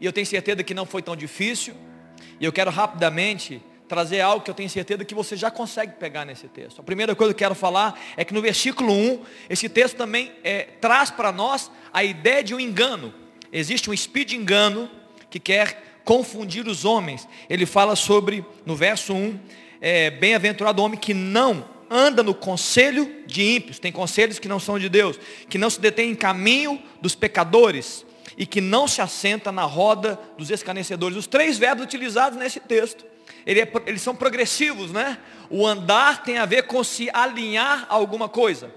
e eu tenho certeza que não foi tão difícil, e eu quero rapidamente trazer algo que eu tenho certeza que você já consegue pegar nesse texto. A primeira coisa que eu quero falar é que no versículo 1, esse texto também é, traz para nós a ideia de um engano. Existe um espírito de engano que quer confundir os homens. Ele fala sobre, no verso 1, é, bem-aventurado o homem que não anda no conselho de ímpios, tem conselhos que não são de Deus, que não se detém em caminho dos pecadores e que não se assenta na roda dos escarnecedores. Os três verbos utilizados nesse texto, é, eles são progressivos, né? O andar tem a ver com se alinhar a alguma coisa.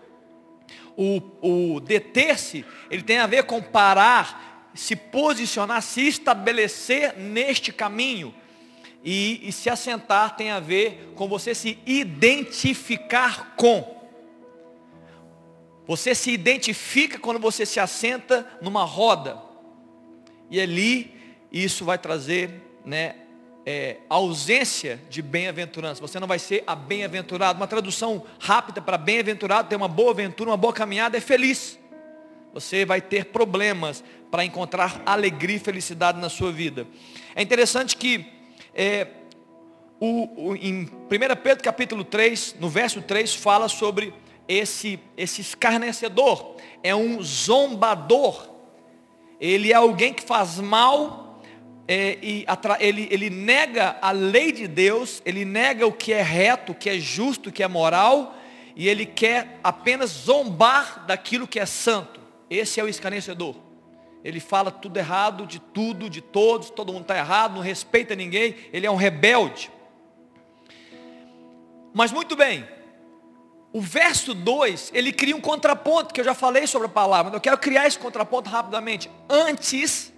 O, o deter-se, ele tem a ver com parar, se posicionar, se estabelecer neste caminho. E, e se assentar tem a ver com você se identificar com. Você se identifica quando você se assenta numa roda. E ali isso vai trazer né, é, ausência de bem-aventurança. Você não vai ser a bem-aventurado. Uma tradução rápida para bem-aventurado, ter uma boa aventura, uma boa caminhada, é feliz. Você vai ter problemas para encontrar alegria e felicidade na sua vida. É interessante que é, o, o, em 1 Pedro capítulo 3, no verso 3, fala sobre esse, esse escarnecedor. É um zombador. Ele é alguém que faz mal é, e ele, ele nega a lei de Deus, ele nega o que é reto, o que é justo, o que é moral, e ele quer apenas zombar daquilo que é santo. Esse é o escarnecedor. Ele fala tudo errado, de tudo, de todos, todo mundo está errado, não respeita ninguém, ele é um rebelde. Mas muito bem, o verso 2, ele cria um contraponto, que eu já falei sobre a palavra, mas eu quero criar esse contraponto rapidamente. Antes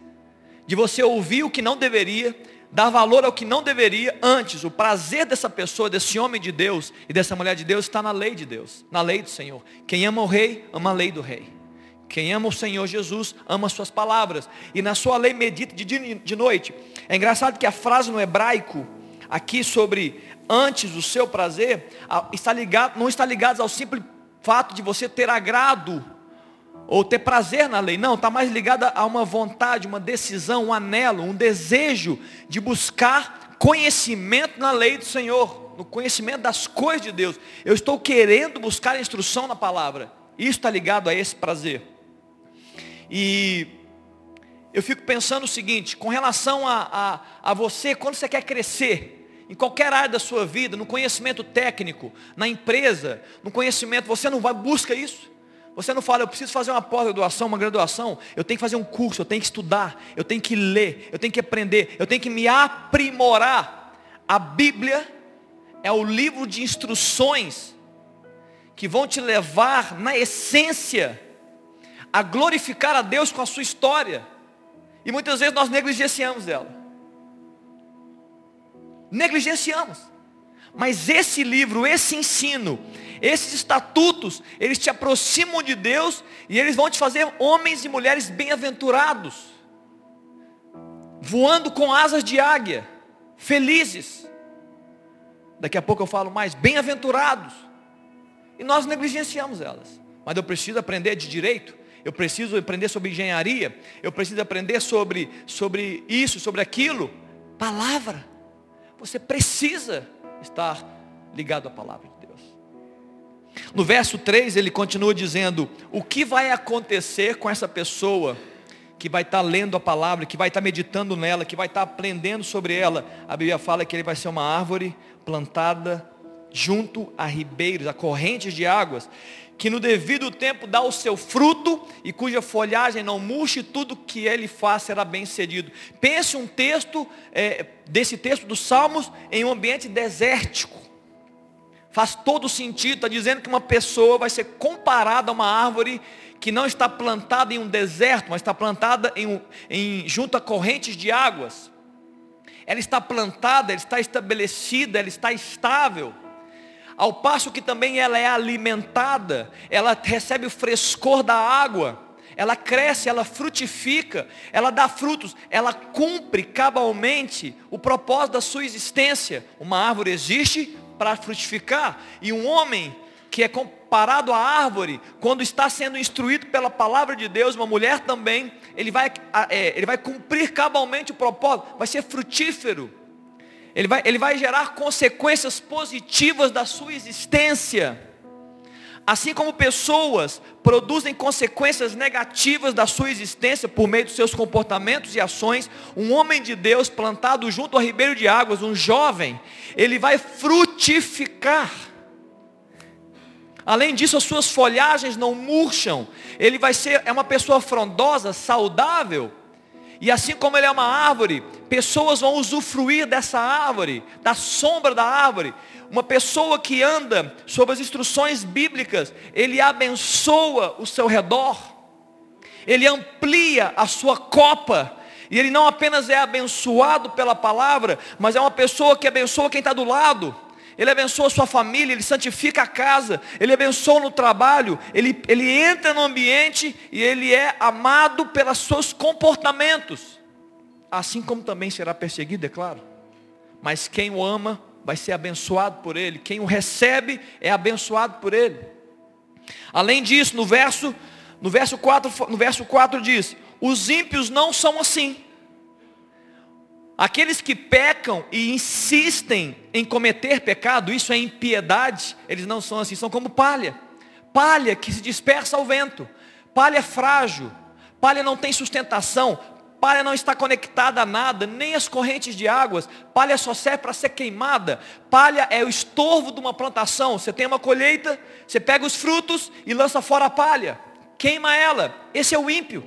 de você ouvir o que não deveria, dar valor ao que não deveria, antes, o prazer dessa pessoa, desse homem de Deus e dessa mulher de Deus está na lei de Deus, na lei do Senhor. Quem ama o rei, ama a lei do rei. Quem ama o Senhor Jesus, ama as suas palavras. E na sua lei medita de de noite. É engraçado que a frase no hebraico, aqui sobre antes o seu prazer, está ligado, não está ligado ao simples fato de você ter agrado ou ter prazer na lei. Não, está mais ligada a uma vontade, uma decisão, um anelo, um desejo de buscar conhecimento na lei do Senhor, no conhecimento das coisas de Deus. Eu estou querendo buscar instrução na palavra. Isso está ligado a esse prazer. E eu fico pensando o seguinte, com relação a, a, a você, quando você quer crescer, em qualquer área da sua vida, no conhecimento técnico, na empresa, no conhecimento, você não vai busca isso? Você não fala, eu preciso fazer uma pós-graduação, uma graduação, eu tenho que fazer um curso, eu tenho que estudar, eu tenho que ler, eu tenho que aprender, eu tenho que me aprimorar. A Bíblia é o livro de instruções que vão te levar na essência a glorificar a Deus com a sua história. E muitas vezes nós negligenciamos ela. Negligenciamos. Mas esse livro, esse ensino, esses estatutos, eles te aproximam de Deus e eles vão te fazer homens e mulheres bem-aventurados, voando com asas de águia, felizes. Daqui a pouco eu falo mais, bem-aventurados. E nós negligenciamos elas. Mas eu preciso aprender de direito, eu preciso aprender sobre engenharia, eu preciso aprender sobre, sobre isso, sobre aquilo. Palavra. Você precisa estar ligado à palavra. No verso 3 ele continua dizendo: O que vai acontecer com essa pessoa que vai estar lendo a palavra, que vai estar meditando nela, que vai estar aprendendo sobre ela? A Bíblia fala que ele vai ser uma árvore plantada junto a ribeiros, a correntes de águas, que no devido tempo dá o seu fruto e cuja folhagem não murche, tudo que ele faz será bem cedido. Pense um texto, é, desse texto dos Salmos, em um ambiente desértico. Faz todo sentido, está dizendo que uma pessoa vai ser comparada a uma árvore que não está plantada em um deserto, mas está plantada em, em, junto a correntes de águas. Ela está plantada, ela está estabelecida, ela está estável. Ao passo que também ela é alimentada, ela recebe o frescor da água, ela cresce, ela frutifica, ela dá frutos, ela cumpre cabalmente o propósito da sua existência. Uma árvore existe para frutificar. E um homem que é comparado à árvore, quando está sendo instruído pela palavra de Deus, uma mulher também, ele vai, é, ele vai cumprir cabalmente o propósito, vai ser frutífero. Ele vai, ele vai gerar consequências positivas da sua existência. Assim como pessoas produzem consequências negativas da sua existência por meio dos seus comportamentos e ações, um homem de Deus plantado junto ao ribeiro de águas, um jovem, ele vai frutificar. Além disso, as suas folhagens não murcham. Ele vai ser é uma pessoa frondosa, saudável. E assim como ele é uma árvore, pessoas vão usufruir dessa árvore, da sombra da árvore. Uma pessoa que anda sob as instruções bíblicas, ele abençoa o seu redor, ele amplia a sua copa, e ele não apenas é abençoado pela palavra, mas é uma pessoa que abençoa quem está do lado. Ele abençoa a sua família, ele santifica a casa, ele abençoa no trabalho, ele, ele entra no ambiente e ele é amado pelos seus comportamentos. Assim como também será perseguido, é claro. Mas quem o ama vai ser abençoado por ele. Quem o recebe é abençoado por ele. Além disso, no verso, no verso 4, no verso 4 diz: os ímpios não são assim. Aqueles que pecam e insistem em cometer pecado, isso é impiedade, eles não são assim, são como palha. Palha que se dispersa ao vento. Palha frágil. Palha não tem sustentação. Palha não está conectada a nada, nem as correntes de águas. Palha só serve para ser queimada. Palha é o estorvo de uma plantação. Você tem uma colheita, você pega os frutos e lança fora a palha. Queima ela. Esse é o ímpio.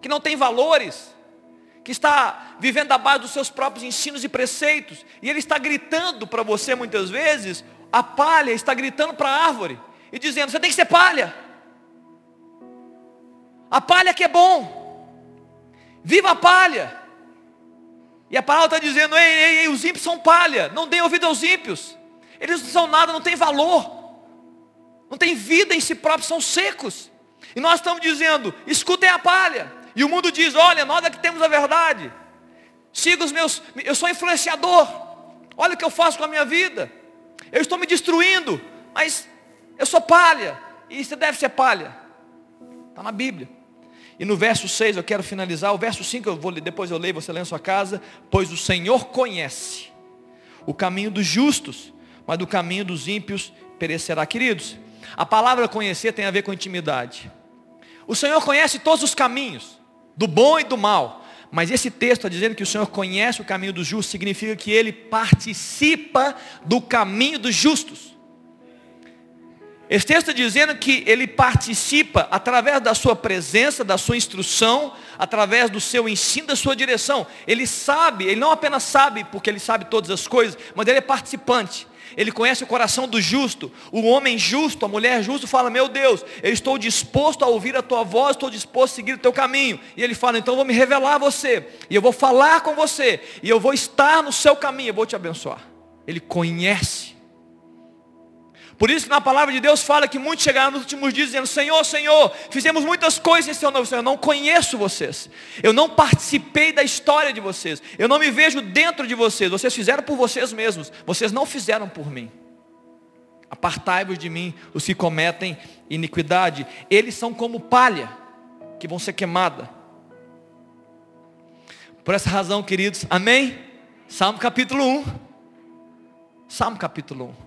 Que não tem valores. Que está vivendo base dos seus próprios ensinos e preceitos. E ele está gritando para você muitas vezes. A palha está gritando para a árvore. E dizendo, você tem que ser palha. A palha que é bom. Viva a palha. E a palavra está dizendo, ei, ei, ei, os ímpios são palha, não dê ouvido aos ímpios. Eles não são nada, não têm valor. Não tem vida em si próprios, são secos. E nós estamos dizendo, escutem a palha. E o mundo diz, olha, nós é que temos a verdade. Siga os meus, eu sou influenciador. Olha o que eu faço com a minha vida. Eu estou me destruindo, mas eu sou palha. E você deve ser palha. Está na Bíblia. E no verso 6 eu quero finalizar. O verso 5 eu vou depois eu leio, você lê em sua casa. Pois o Senhor conhece o caminho dos justos, mas do caminho dos ímpios perecerá. Queridos, a palavra conhecer tem a ver com intimidade. O Senhor conhece todos os caminhos, do bom e do mal. Mas esse texto está dizendo que o Senhor conhece o caminho dos justos, significa que Ele participa do caminho dos justos. Esse texto está dizendo que ele participa através da sua presença, da sua instrução, através do seu ensino, da sua direção. Ele sabe, ele não apenas sabe porque ele sabe todas as coisas, mas ele é participante. Ele conhece o coração do justo. O homem justo, a mulher justa fala: Meu Deus, eu estou disposto a ouvir a tua voz, estou disposto a seguir o teu caminho. E ele fala: Então eu vou me revelar a você, e eu vou falar com você, e eu vou estar no seu caminho, eu vou te abençoar. Ele conhece por isso que na palavra de Deus fala que muitos chegaram nos últimos dias dizendo, Senhor, Senhor, fizemos muitas coisas em seu nome, Senhor, eu não conheço vocês, eu não participei da história de vocês, eu não me vejo dentro de vocês, vocês fizeram por vocês mesmos, vocês não fizeram por mim. Apartai-vos de mim os que cometem iniquidade, eles são como palha, que vão ser queimada. Por essa razão, queridos, amém? Salmo capítulo 1. Salmo capítulo 1.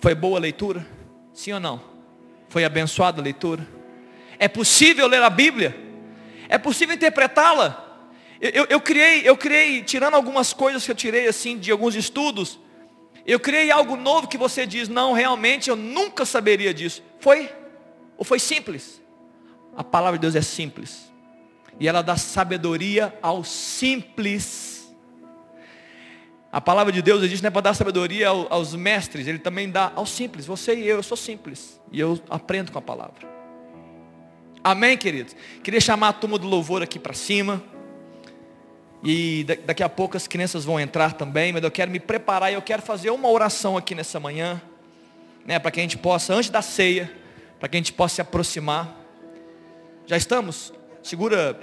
Foi boa a leitura? Sim ou não? Foi abençoada a leitura? É possível ler a Bíblia? É possível interpretá-la? Eu, eu, eu, criei, eu criei, tirando algumas coisas que eu tirei assim de alguns estudos, eu criei algo novo que você diz, não, realmente eu nunca saberia disso. Foi? Ou foi simples? A palavra de Deus é simples. E ela dá sabedoria ao simples. A palavra de Deus existe não é para dar sabedoria aos mestres, ele também dá aos simples. Você e eu, eu sou simples. E eu aprendo com a palavra. Amém, queridos? Queria chamar a turma do louvor aqui para cima. E daqui a pouco as crianças vão entrar também, mas eu quero me preparar e eu quero fazer uma oração aqui nessa manhã, né, para que a gente possa, antes da ceia, para que a gente possa se aproximar. Já estamos? Segura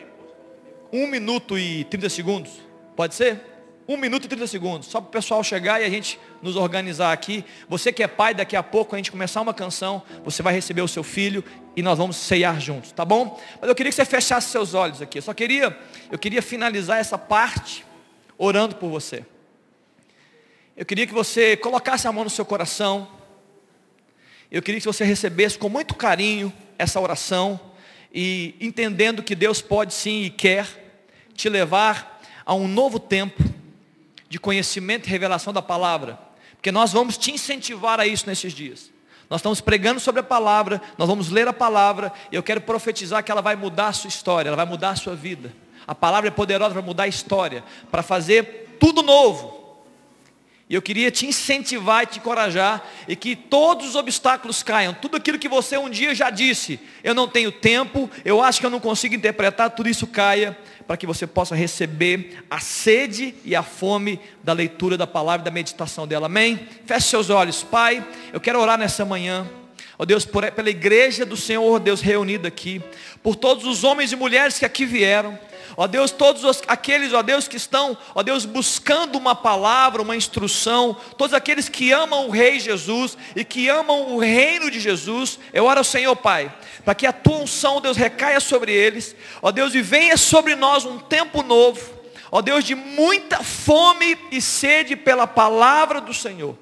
um minuto e 30 segundos. Pode ser? Um minuto e 30 segundos, só para o pessoal chegar e a gente nos organizar aqui. Você que é pai, daqui a pouco a gente começar uma canção, você vai receber o seu filho e nós vamos ceiar juntos, tá bom? Mas eu queria que você fechasse seus olhos aqui. Eu só queria, eu queria finalizar essa parte orando por você. Eu queria que você colocasse a mão no seu coração. Eu queria que você recebesse com muito carinho essa oração e entendendo que Deus pode sim e quer te levar a um novo tempo de conhecimento e revelação da palavra. Porque nós vamos te incentivar a isso nesses dias. Nós estamos pregando sobre a palavra, nós vamos ler a palavra, e eu quero profetizar que ela vai mudar a sua história, ela vai mudar a sua vida. A palavra é poderosa para mudar a história, para fazer tudo novo. E eu queria te incentivar e te encorajar, e que todos os obstáculos caiam, tudo aquilo que você um dia já disse, eu não tenho tempo, eu acho que eu não consigo interpretar, tudo isso caia, para que você possa receber a sede e a fome da leitura da palavra e da meditação dela. Amém? Feche seus olhos, Pai. Eu quero orar nessa manhã. Ó oh Deus, por, pela igreja do Senhor, Deus reunida aqui, por todos os homens e mulheres que aqui vieram, ó Deus, todos os, aqueles, ó Deus, que estão, ó Deus, buscando uma palavra, uma instrução, todos aqueles que amam o Rei Jesus e que amam o reino de Jesus, eu oro ao Senhor, Pai, para que a tua unção, Deus, recaia sobre eles, ó Deus, e venha sobre nós um tempo novo, ó Deus, de muita fome e sede pela palavra do Senhor.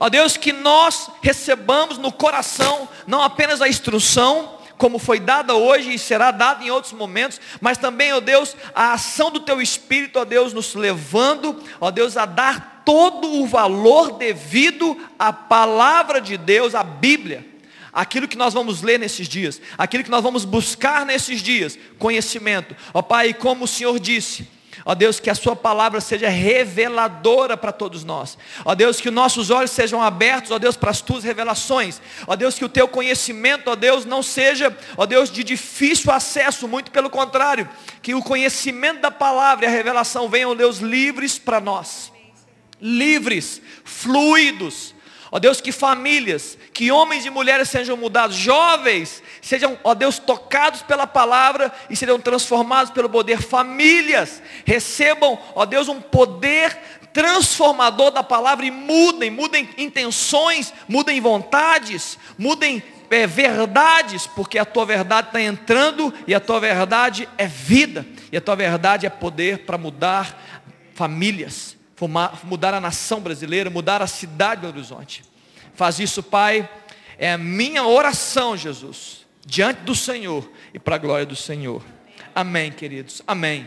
Ó Deus, que nós recebamos no coração não apenas a instrução, como foi dada hoje e será dada em outros momentos, mas também, ó Deus, a ação do Teu Espírito, ó Deus, nos levando, ó Deus, a dar todo o valor devido à palavra de Deus, à Bíblia. Aquilo que nós vamos ler nesses dias, aquilo que nós vamos buscar nesses dias, conhecimento. Ó Pai, como o Senhor disse, Ó Deus, que a sua palavra seja reveladora para todos nós. Ó Deus, que os nossos olhos sejam abertos, ó Deus, para as tuas revelações. Ó Deus, que o teu conhecimento, ó Deus, não seja, ó Deus, de difícil acesso, muito pelo contrário, que o conhecimento da palavra e a revelação venham, Deus, livres para nós. Livres, fluidos. Ó Deus, que famílias, que homens e mulheres sejam mudados, jovens sejam, ó Deus, tocados pela palavra e serão transformados pelo poder. Famílias recebam, ó Deus, um poder transformador da palavra e mudem, mudem intenções, mudem vontades, mudem é, verdades, porque a tua verdade está entrando e a tua verdade é vida, e a tua verdade é poder para mudar famílias, mudar a nação brasileira, mudar a cidade do horizonte. Faz isso, Pai, é a minha oração, Jesus diante do Senhor e para a glória do Senhor. Amém, queridos. Amém.